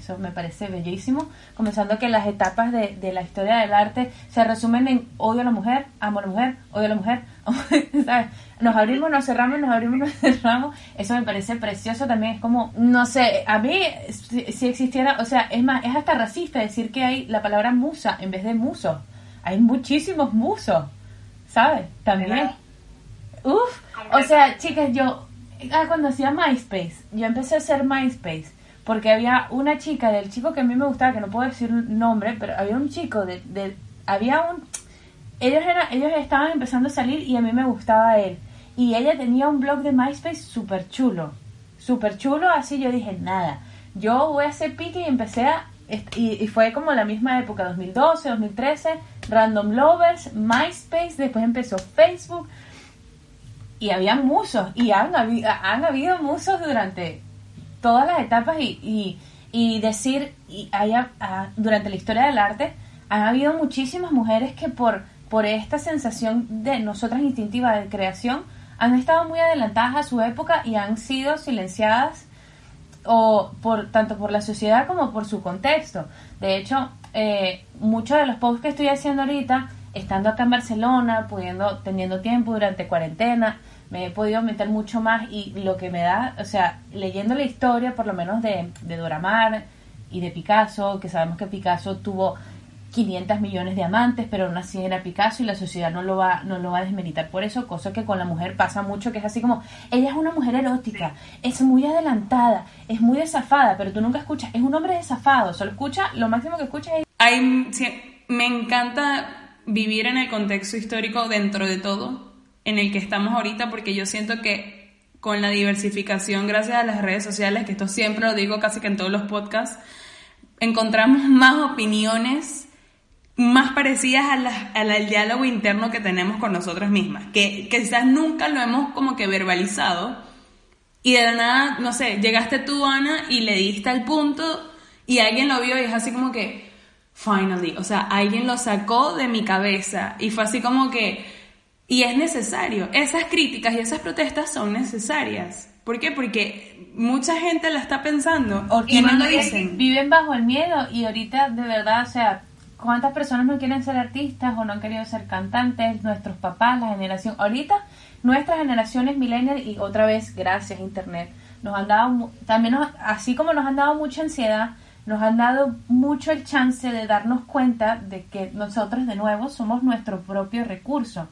eso me parece bellísimo. Comenzando que las etapas de, de, la historia del arte se resumen en odio a la mujer, amo a la mujer, odio a la mujer. ¿sabes? Nos abrimos, nos cerramos, nos abrimos, nos cerramos. Eso me parece precioso también. Es como, no sé, a mí, si, existiera, o sea, es más, es hasta racista decir que hay la palabra musa en vez de muso. Hay muchísimos musos, ¿sabes? También. Uf, o sea, chicas, yo ah, cuando hacía MySpace, yo empecé a hacer MySpace porque había una chica del chico que a mí me gustaba, que no puedo decir nombre, pero había un chico de, de había un ellos era, ellos estaban empezando a salir y a mí me gustaba él. y ella tenía un blog de MySpace súper chulo, súper chulo, así yo dije, nada, yo voy a hacer pique y empecé a, y, y fue como la misma época, 2012, 2013, Random Lovers, MySpace, después empezó Facebook, y había musos, y han, habi- han habido musos durante todas las etapas y, y, y decir, y haya, ah, durante la historia del arte, han habido muchísimas mujeres que por, por esta sensación de nosotras instintiva de creación, han estado muy adelantadas a su época y han sido silenciadas o por tanto por la sociedad como por su contexto. De hecho, eh, muchos de los posts que estoy haciendo ahorita, estando acá en Barcelona, pudiendo, teniendo tiempo durante cuarentena, me he podido meter mucho más y lo que me da, o sea, leyendo la historia por lo menos de, de Dora Maar y de Picasso, que sabemos que Picasso tuvo 500 millones de amantes, pero aún así era Picasso y la sociedad no lo va no lo va a desmeritar por eso, cosa que con la mujer pasa mucho, que es así como, ella es una mujer erótica, es muy adelantada, es muy desafada, pero tú nunca escuchas, es un hombre desafado, solo escucha, lo máximo que escuchas es Hay, sí, me encanta vivir en el contexto histórico dentro de todo en el que estamos ahorita porque yo siento que con la diversificación gracias a las redes sociales, que esto siempre lo digo casi que en todos los podcasts, encontramos más opiniones más parecidas a la- al al diálogo interno que tenemos con nosotras mismas, que, que quizás nunca lo hemos como que verbalizado y de la nada, no sé, llegaste tú, Ana, y le diste al punto y alguien lo vio y es así como que, finally, o sea, alguien lo sacó de mi cabeza y fue así como que, y es necesario, esas críticas y esas protestas son necesarias. ¿Por qué? Porque mucha gente la está pensando y no lo dicen. Viven bajo el miedo y ahorita de verdad, o sea, ¿cuántas personas no quieren ser artistas o no han querido ser cantantes? Nuestros papás, la generación. Ahorita, nuestras generaciones millennials y otra vez, gracias Internet, nos han dado, también nos- así como nos han dado mucha ansiedad, nos han dado mucho el chance de darnos cuenta de que nosotros de nuevo somos nuestro propio recurso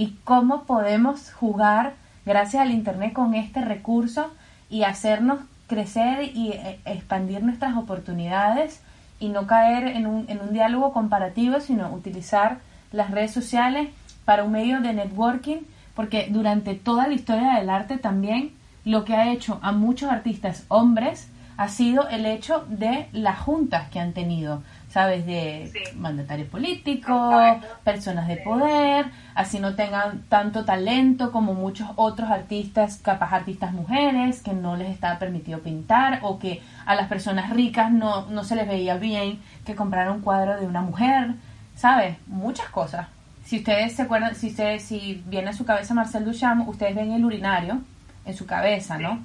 y cómo podemos jugar gracias al Internet con este recurso y hacernos crecer y eh, expandir nuestras oportunidades y no caer en un, en un diálogo comparativo, sino utilizar las redes sociales para un medio de networking, porque durante toda la historia del arte también lo que ha hecho a muchos artistas hombres ha sido el hecho de las juntas que han tenido, ¿sabes? De Sí. mandatarios políticos, personas de poder, así no tengan tanto talento como muchos otros artistas, capaz artistas mujeres, que no les estaba permitido pintar, o que a las personas ricas no, no se les veía bien que compraran un cuadro de una mujer, ¿sabes? Muchas cosas. Si ustedes se acuerdan, si ustedes, si viene a su cabeza Marcel Duchamp, ustedes ven el urinario en su cabeza, ¿no?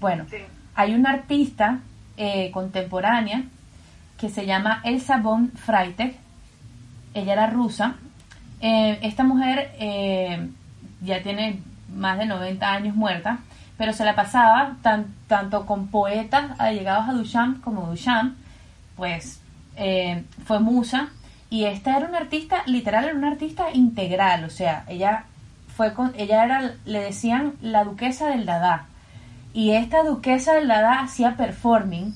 Bueno, Sí. hay una artista eh, contemporánea que se llama Elsa von Freitag. Ella era rusa. Eh, esta mujer eh, ya tiene más de 90 años muerta, pero se la pasaba tan- tanto con poetas allegados a Duchamp como Duchamp, pues eh, fue musa. Y esta era una artista, literal, era una artista integral, o sea, ella fue con, ella era, le decían la duquesa del Dada. Y esta duquesa del Dada hacía performing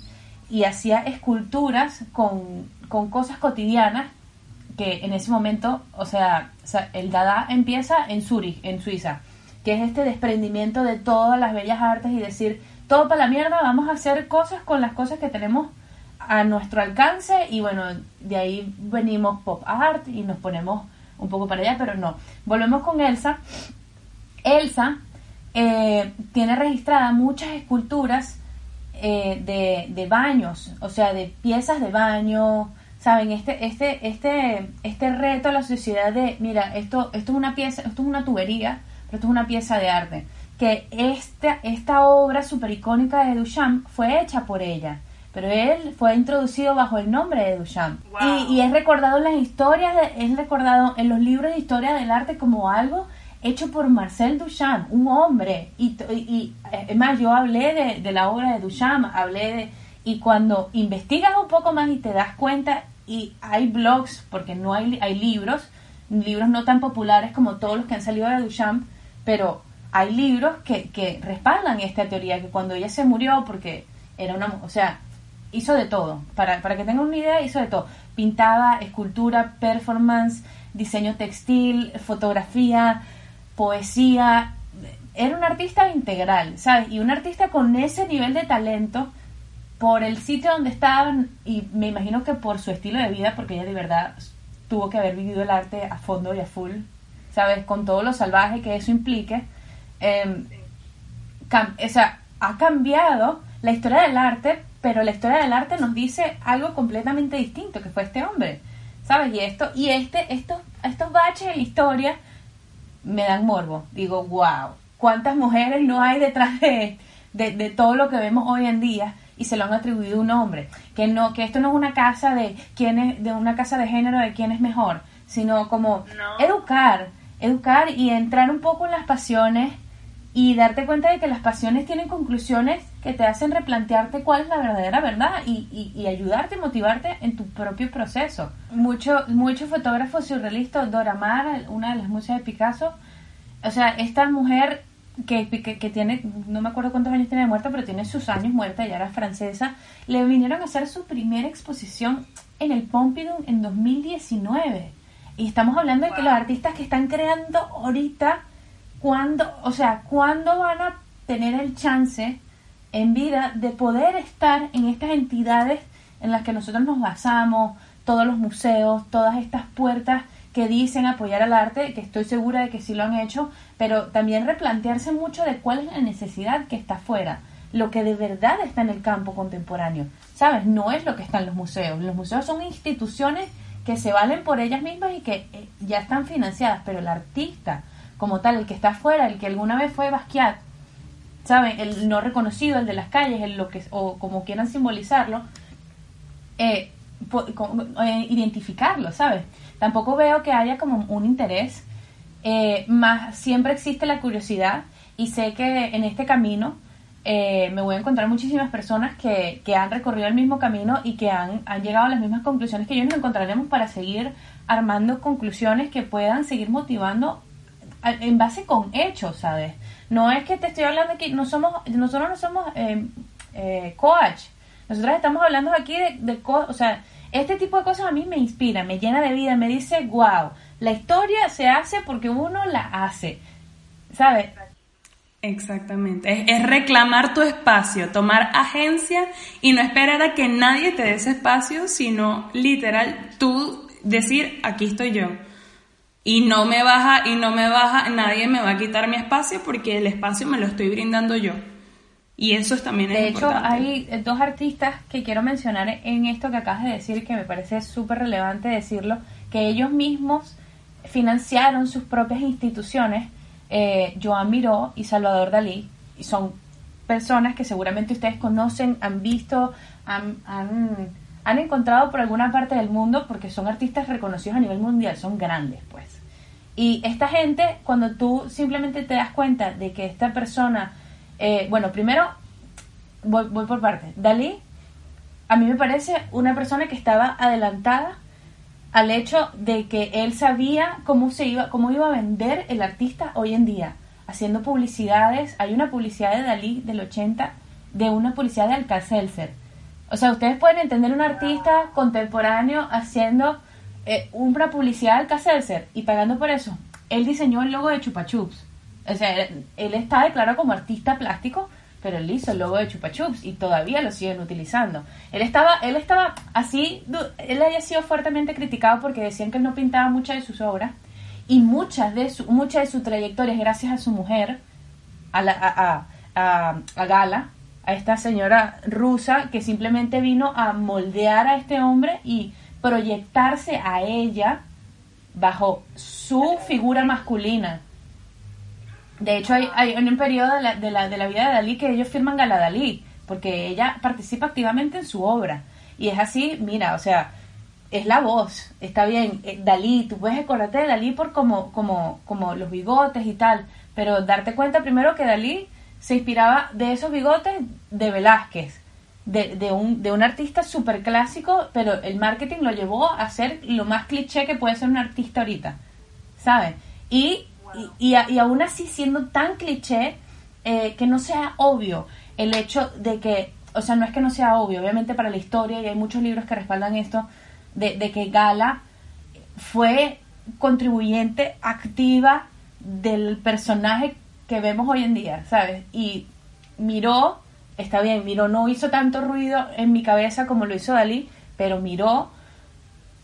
y hacía esculturas con, con cosas cotidianas que en ese momento, o sea, el Dada empieza en Zurich, en Suiza, que es este desprendimiento de todas las bellas artes y decir, todo para la mierda, vamos a hacer cosas con las cosas que tenemos a nuestro alcance y bueno, de ahí venimos pop art y nos ponemos un poco para allá, pero no. Volvemos con Elsa. Elsa eh, tiene registradas muchas esculturas eh, de, de baños, o sea, de piezas de baño, saben, este, este, este, este reto a la sociedad de, mira, esto, esto es una pieza, esto es una tubería, pero esto es una pieza de arte. Que esta, esta obra super icónica de Duchamp fue hecha por ella, pero él fue introducido bajo el nombre de Duchamp. Wow. Y, y es recordado en las historias, de- es recordado en los libros de historia del arte como algo hecho por Marcel Duchamp, un hombre. Y, y, es más, yo hablé de, de la obra de Duchamp, hablé de... Y cuando investigas un poco más y te das cuenta, y hay blogs, porque no hay, hay libros, libros no tan populares como todos los que han salido de Duchamp, pero hay libros que, que respaldan esta teoría, que cuando ella se murió, porque era una... O sea, hizo de todo. Para, para que tengan una idea, hizo de todo. Pintaba, escultura, performance, diseño textil, fotografía, poesía, era un artista integral, ¿sabes? Y un artista con ese nivel de talento por el sitio donde estaban y me imagino que por su estilo de vida, porque ella de verdad tuvo que haber vivido el arte a fondo y a full, ¿sabes? Con todo lo salvaje que eso implique. Eh, o sea, ha cambiado la historia del arte, pero la historia del arte nos dice algo completamente distinto, que fue este hombre, ¿sabes? Y esto, y este, estos, estos baches en historia me dan morbo. Digo, wow, ¿cuántas mujeres no hay detrás de, de, todo lo que vemos hoy en día? y se lo han atribuido a un hombre. Que no, que esto no es una casa de quién es, de una casa de género de quién es mejor, sino como educar, educar y entrar un poco en las pasiones y darte cuenta de que las pasiones tienen conclusiones que te hacen replantearte cuál es la verdadera verdad y, y, y ayudarte, motivarte en tu propio proceso. Muchos mucho fotógrafos surrealistas, Dora Maar, una de las musas de Picasso, o sea, esta mujer que, que, tiene, no me acuerdo cuántos años tiene de muerta, pero tiene sus años muerta, ya era francesa, le vinieron a hacer su primera exposición en el Pompidou en 2019. Y estamos hablando de que los artistas que están creando ahorita ¿cuándo, o sea, cuándo van a tener el chance en vida de poder estar en estas entidades en las que nosotros nos basamos, todos los museos, todas estas puertas que dicen apoyar al arte, que estoy segura de que sí lo han hecho, pero también replantearse mucho de cuál es la necesidad que está afuera, lo que de verdad está en el campo contemporáneo, ¿sabes? No es lo que está en los museos. Los museos son instituciones que se valen por ellas mismas y que eh, ya están financiadas, pero el artista, como tal, el que está afuera, el que alguna vez fue Basquiat, ¿saben? El no reconocido, el de las calles, el lo que, o como quieran simbolizarlo, eh, eh, identificarlo, ¿sabes? Tampoco veo que haya como un interés, eh, más siempre existe la curiosidad y sé que en este camino me voy a encontrar muchísimas personas que, que, han recorrido el mismo camino y que han, han llegado a las mismas conclusiones que yo nos encontraremos para seguir armando conclusiones que puedan seguir motivando en base con hechos, ¿sabes? No es que te estoy hablando aquí, no somos, nosotros no somos eh, eh, coach, nosotros estamos hablando aquí de, de o sea, este tipo de cosas a mí me inspira, me llena de vida, me dice, wow, la historia se hace porque uno la hace, ¿sabes? Exactamente, es, es, reclamar tu espacio, tomar agencia y no esperar a que nadie te dé ese espacio, sino literal tú decir, aquí estoy yo y no me baja y no me baja, nadie me va a quitar mi espacio porque el espacio me lo estoy brindando yo. Y eso también es De hecho, hay dos artistas que quiero mencionar en esto que acabas de decir, que me parece súper relevante decirlo, que ellos mismos financiaron sus propias instituciones, eh, Joan Miró y Salvador Dalí, y son personas que seguramente ustedes conocen, han visto, han, han, han encontrado por alguna parte del mundo, porque son artistas reconocidos a nivel mundial, son grandes, pues. Y esta gente, cuando tú simplemente te das cuenta de que esta persona, eh, bueno, primero voy, voy por parte. Dalí, a mí me parece una persona que estaba adelantada al hecho de que él sabía cómo se iba, cómo iba a vender el artista hoy en día, haciendo publicidades. Hay una publicidad de Dalí del 80 de una publicidad de Alcacelser. O sea, ustedes pueden entender un artista contemporáneo haciendo eh, una publicidad al Caselser y pagando por eso. Él diseñó el logo de Chupa Chups. O sea, él, está declarado como artista plástico, pero él hizo el logo de Chupa Chups y todavía lo siguen utilizando. Él estaba, él estaba así, él había sido fuertemente criticado porque decían que él no pintaba muchas de sus obras y muchas de su, muchas de su trayectoria gracias a su mujer, a, la, a, a, a Gala, a esta señora rusa que simplemente vino a moldear a este hombre y proyectarse a ella bajo su figura masculina. De hecho, hay, hay un periodo de la, de, la, vida de Dalí que ellos firman Gala Dalí, porque ella participa activamente en su obra. Y es así, mira, o sea, es la voz, está bien, eh, Dalí, tú puedes acordarte de Dalí por como, como, como los bigotes y tal, pero darte cuenta primero que Dalí se inspiraba de esos bigotes de Velázquez, de, de, un, de un artista súper clásico, pero el marketing lo llevó a ser lo más cliché que puede ser un artista ahorita, ¿sabes? Y, y, y, aún así siendo tan cliché eh, que no sea obvio el hecho de que, o sea, no es que no sea obvio, obviamente para la historia, y hay muchos libros que respaldan esto, de, de que Gala fue contribuyente activa del personaje que vemos hoy en día, ¿sabes? Y miró, está bien, miró, no hizo tanto ruido en mi cabeza como lo hizo Dalí, pero miró,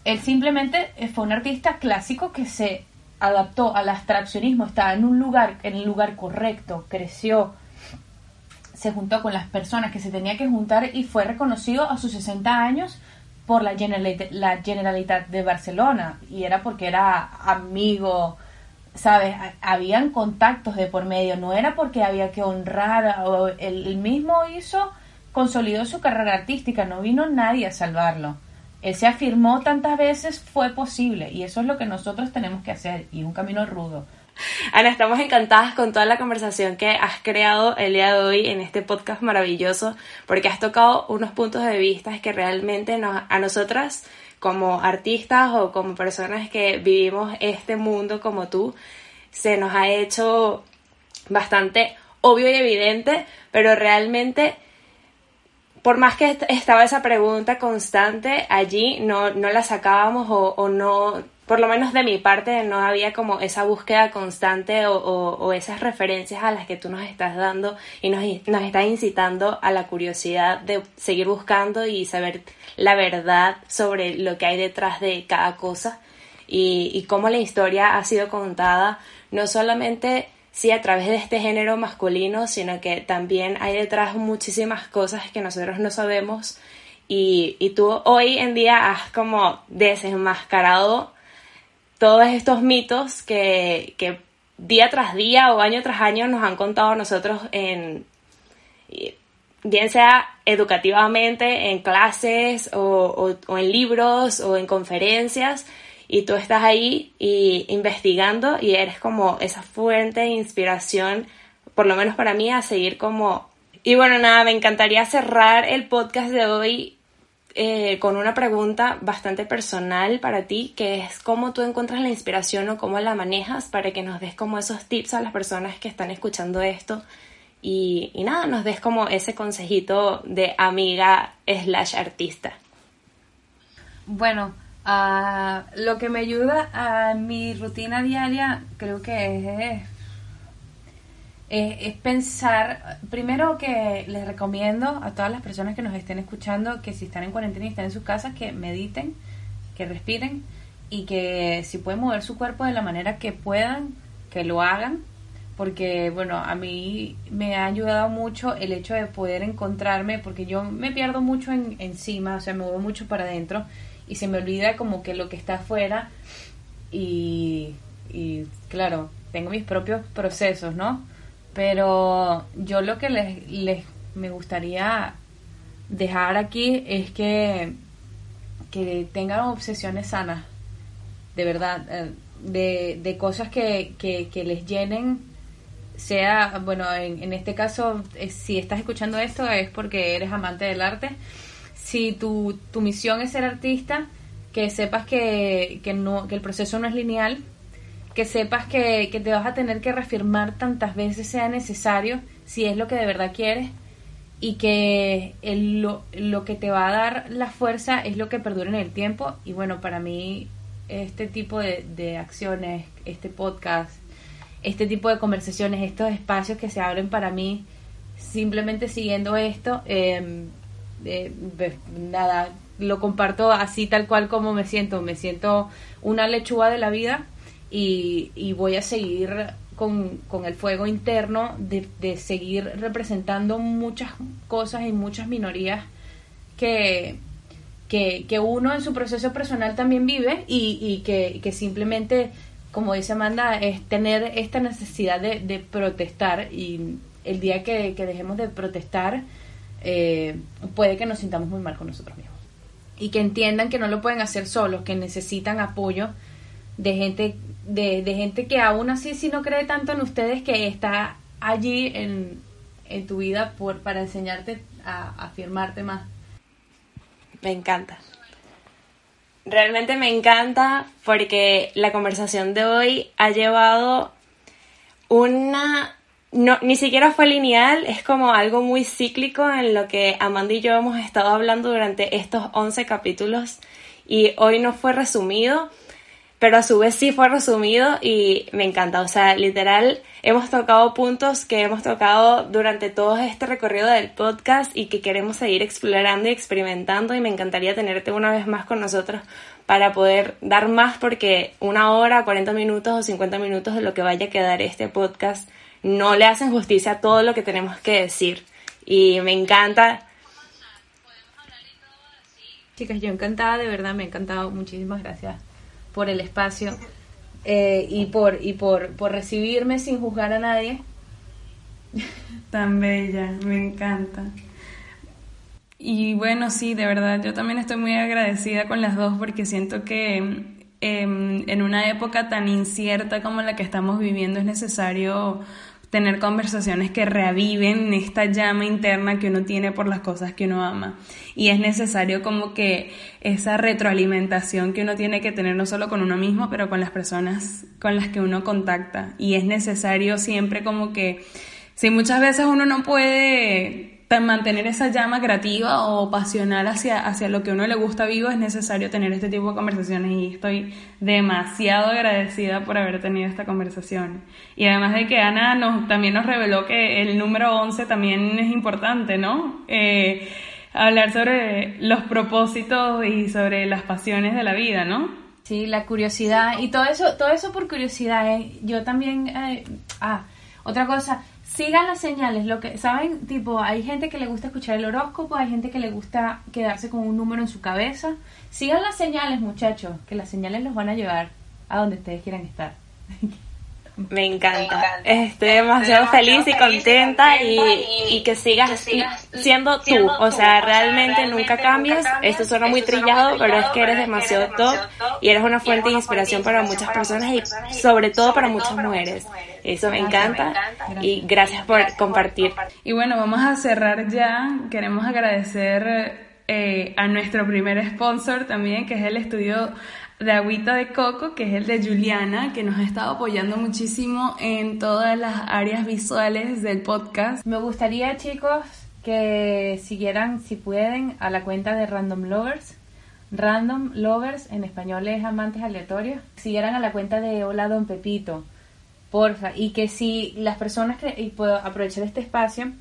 él simplemente fue un artista clásico que se adaptó al abstraccionismo, estaba en un lugar, en el lugar correcto, creció, se juntó con las personas que se tenía que juntar y fue reconocido a sus 60 años por la, Generalitat, la Generalitat de Barcelona y era porque era amigo, ¿sabes? Habían contactos de por medio, no era porque había que honrar, o él mismo hizo, consolidó su carrera artística, no vino nadie a salvarlo. Él se afirmó tantas veces fue posible y eso es lo que nosotros tenemos que hacer y un camino rudo. Ana, estamos encantadas con toda la conversación que has creado el día de hoy en este podcast maravilloso porque has tocado unos puntos de vista que realmente nos, a nosotras como artistas o como personas que vivimos este mundo como tú se nos ha hecho bastante obvio y evidente, pero realmente por más que estaba esa pregunta constante allí, no, no la sacábamos o, o, no, por lo menos de mi parte, no había como esa búsqueda constante o, o, esas referencias a las que tú nos estás dando y nos, nos estás incitando a la curiosidad de seguir buscando y saber la verdad sobre lo que hay detrás de cada cosa y, y cómo la historia ha sido contada, no solamente sí a través de este género masculino, sino que también hay detrás muchísimas cosas que nosotros no sabemos y, y tú hoy en día has como desenmascarado todos estos mitos que, que día tras día o año tras año nos han contado nosotros en bien sea educativamente en clases o, en libros o en conferencias y tú estás ahí y investigando y eres como esa fuente de inspiración, por lo menos para mí, a seguir como... Y bueno, nada, me encantaría cerrar el podcast de hoy eh, con una pregunta bastante personal para ti, que es cómo tú encuentras la inspiración o cómo la manejas para que nos des como esos tips a las personas que están escuchando esto y, y nada, nos des como ese consejito de amiga slash artista. Bueno, Uh, lo que me ayuda a mi rutina diaria creo que es, es, pensar, primero que les recomiendo a todas las personas que nos estén escuchando que si están en cuarentena y están en sus casas, que mediten, que respiren y que si pueden mover su cuerpo de la manera que puedan, que lo hagan, porque bueno, a mí me ha ayudado mucho el hecho de poder encontrarme, porque yo me pierdo mucho en, encima, o sea, me muevo mucho para adentro y se me olvida como que lo que está afuera y, claro, tengo mis propios procesos, ¿no? Pero yo lo que les, les me gustaría dejar aquí es que, que tengan obsesiones sanas, de verdad, eh, de, de cosas que, que les llenen sea, bueno, en, en este caso, eh, si estás escuchando esto es porque eres amante del arte, si tu, tu misión es ser artista, que sepas que, que, no, que el proceso no es lineal, que sepas que, que te vas a tener que reafirmar tantas veces sea necesario si es lo que de verdad quieres y que el, lo, lo, que te va a dar la fuerza es lo que perdura en el tiempo. Y bueno, para mí este tipo de, de acciones, este podcast, este tipo de conversaciones, estos espacios que se abren para mí simplemente siguiendo esto, eh, eh, nada, lo comparto así tal cual como me siento. Me siento una lechuga de la vida y, voy a seguir con, el fuego interno de, seguir representando muchas cosas y muchas minorías que, que, uno en su proceso personal también vive y, que, simplemente, como dice Amanda, es tener esta necesidad de, protestar y el día que, dejemos de protestar, eh, puede que nos sintamos muy mal con nosotros mismos. Y que entiendan que no lo pueden hacer solos, que necesitan apoyo de gente, de, gente que aún así si no cree tanto en ustedes, que está allí en, en tu vida por, para enseñarte a afirmarte más. Me encanta. Realmente me encanta porque la conversación de hoy ha llevado una no, ni siquiera fue lineal, es como algo muy cíclico en lo que Amanda y yo hemos estado hablando durante estos 11 capítulos y hoy no fue resumido, pero a su vez sí fue resumido y me encanta. O sea, literal, hemos tocado puntos que hemos tocado durante todo este recorrido del podcast y que queremos seguir explorando y experimentando y me encantaría tenerte una vez más con nosotros para poder dar más porque una hora, 40 minutos o 50 minutos de lo que vaya a quedar este podcast no le hacen justicia a todo lo que tenemos que decir. Y me encanta Chicas, yo encantada, de verdad, me ha encantado. Muchísimas gracias por el espacio eh, y, por, y por, por recibirme sin juzgar a nadie. Tan bella, me encanta. Y bueno, sí, de verdad, yo también estoy muy agradecida con las dos porque siento que em, en una época tan incierta como la que estamos viviendo es necesario tener conversaciones que reaviven esta llama interna que uno tiene por las cosas que uno ama. Y es necesario como que esa retroalimentación que uno tiene que tener no solo con uno mismo, pero con las personas con las que uno contacta. Y es necesario siempre como que, si muchas veces uno no puede mantener esa llama creativa o pasional hacia, hacia lo que uno le gusta vivo, es necesario tener este tipo de conversaciones y estoy demasiado agradecida por haber tenido esta conversación. Y además de que Ana nos, también nos reveló que el número 11 también es importante, ¿no? Eh, hablar sobre los propósitos y sobre las pasiones de la vida, ¿no? Sí, la curiosidad y todo eso, todo eso por curiosidad. ¿eh? Yo también, eh, ah, otra cosa, sigan las señales, lo que saben, tipo, hay gente que le gusta escuchar el horóscopo, hay gente que le gusta quedarse con un número en su cabeza. Sigan las señales, muchachos, que las señales los van a llevar a donde ustedes quieran estar. Me encanta. Estoy demasiado feliz y contenta y, que sigas siendo tú. O sea, realmente nunca cambias. Esto suena muy trillado, pero es que eres demasiado top y eres una fuente de inspiración para muchas personas y sobre todo para muchas mujeres. Eso me encanta y gracias por compartir. Y bueno, vamos a cerrar ya. Queremos agradecer eh, a nuestro primer sponsor también, que es el estudio de agüita de coco, que es el de Juliana, que nos ha estado apoyando muchísimo en todas las áreas visuales del podcast. Me gustaría, chicos, que siguieran, si pueden, a la cuenta de Random Lovers. Random Lovers, en español es amantes aleatorios. Siguieran a la cuenta de Hola Don Pepito, porfa. Y que si las personas que... Y puedo aprovechar este espacio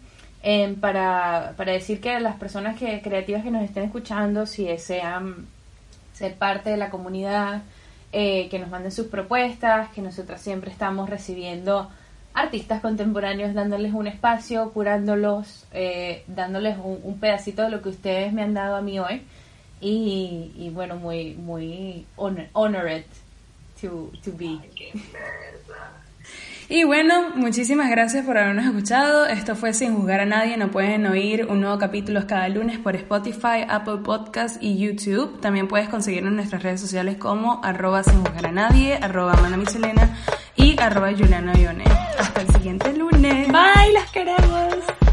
eh, para, para decir que las personas que creativas que nos estén escuchando, si desean ser parte de la comunidad, eh, que nos manden sus propuestas, que nosotras siempre estamos recibiendo artistas contemporáneos, dándoles un espacio, curándolos, eh, dándoles un, pedacito de lo que ustedes me han dado a mí hoy. Y, bueno, muy, muy honored to, to be. Y bueno, muchísimas gracias por habernos escuchado. Esto fue Sin Juzgar a Nadie. No pueden oír un nuevo capítulo cada lunes por Spotify, Apple Podcast y YouTube. También puedes conseguirnos en nuestras redes sociales como arroba sin juzgar a nadie, arroba Michelena y arroba Juliana Hasta el siguiente lunes. Bye, las